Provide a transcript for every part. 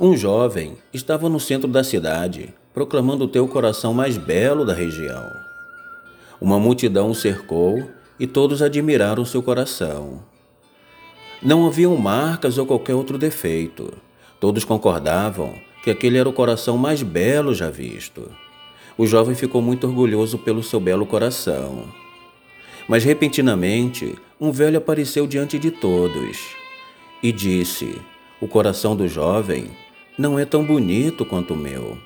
Um jovem estava no centro da cidade, proclamando o coração mais belo da região. Uma multidão o cercou e todos admiraram seu coração. Não haviam marcas ou qualquer outro defeito. Todos concordavam que aquele era o coração mais belo já visto. O jovem ficou muito orgulhoso pelo seu belo coração. Mas repentinamente, um velho apareceu diante de todos e disse: O coração do jovem não é tão bonito quanto o meu.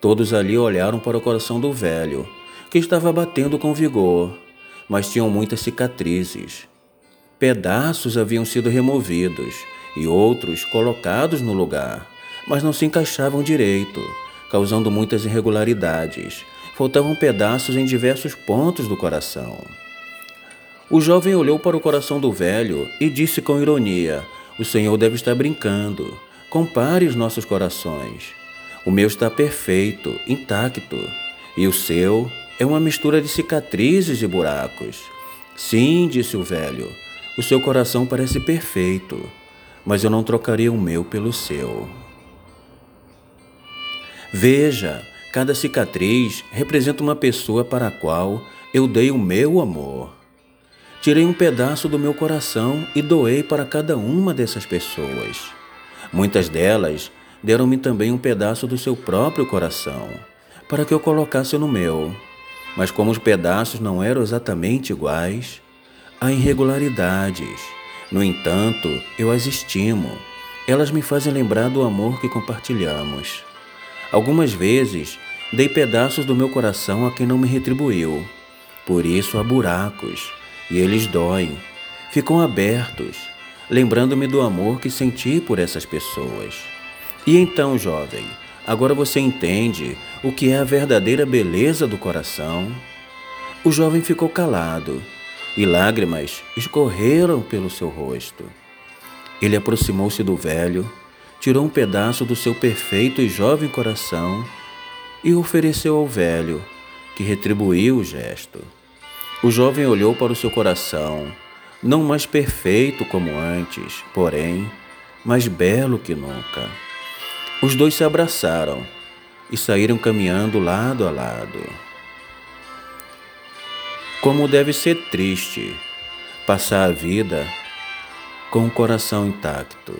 Todos ali olharam para o coração do velho, que estava batendo com vigor, mas tinham muitas cicatrizes. Pedaços haviam sido removidos e outros colocados no lugar, mas não se encaixavam direito, causando muitas irregularidades. Faltavam pedaços em diversos pontos do coração. O jovem olhou para o coração do velho e disse com ironia: O senhor deve estar brincando. Compare os nossos corações. O meu está perfeito, intacto, e o seu é uma mistura de cicatrizes e buracos. Sim, disse o velho, o seu coração parece perfeito, mas eu não trocaria o meu pelo seu. Veja, cada cicatriz representa uma pessoa para a qual eu dei o meu amor. Tirei um pedaço do meu coração e doei para cada uma dessas pessoas. Muitas delas deram-me também um pedaço do seu próprio coração, para que eu colocasse no meu. Mas como os pedaços não eram exatamente iguais, há irregularidades. No entanto, eu as estimo. Elas me fazem lembrar do amor que compartilhamos. Algumas vezes dei pedaços do meu coração a quem não me retribuiu. Por isso há buracos, e eles doem, ficam abertos lembrando-me do amor que senti por essas pessoas. E então, jovem, agora você entende o que é a verdadeira beleza do coração? O jovem ficou calado e lágrimas escorreram pelo seu rosto. Ele aproximou-se do velho, tirou um pedaço do seu perfeito e jovem coração e ofereceu ao velho, que retribuiu o gesto. O jovem olhou para o seu coração não mais perfeito como antes, porém, mais belo que nunca. Os dois se abraçaram e saíram caminhando lado a lado. Como deve ser triste passar a vida com o coração intacto.